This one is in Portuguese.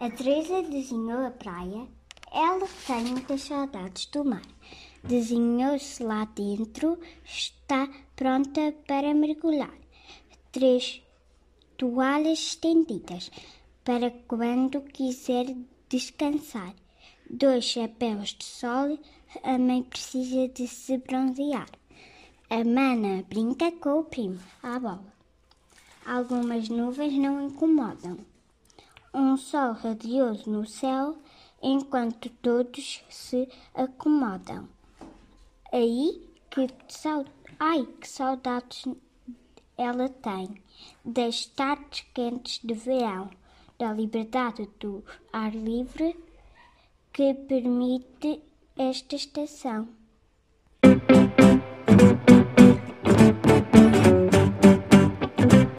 A Teresa desenhou a praia. Ela tem muitas saudades do mar. Desenhou-se lá dentro, está pronta para mergulhar. Três toalhas estendidas para quando quiser descansar. Dois chapéus de sol, a mãe precisa de se bronzear. A mana brinca com o primo à bola. Algumas nuvens não incomodam. Um sol radioso no céu, enquanto todos se acomodam. Aí que sau... ai que saudades ela tem das tardes quentes de verão, da liberdade do ar livre que permite esta estação.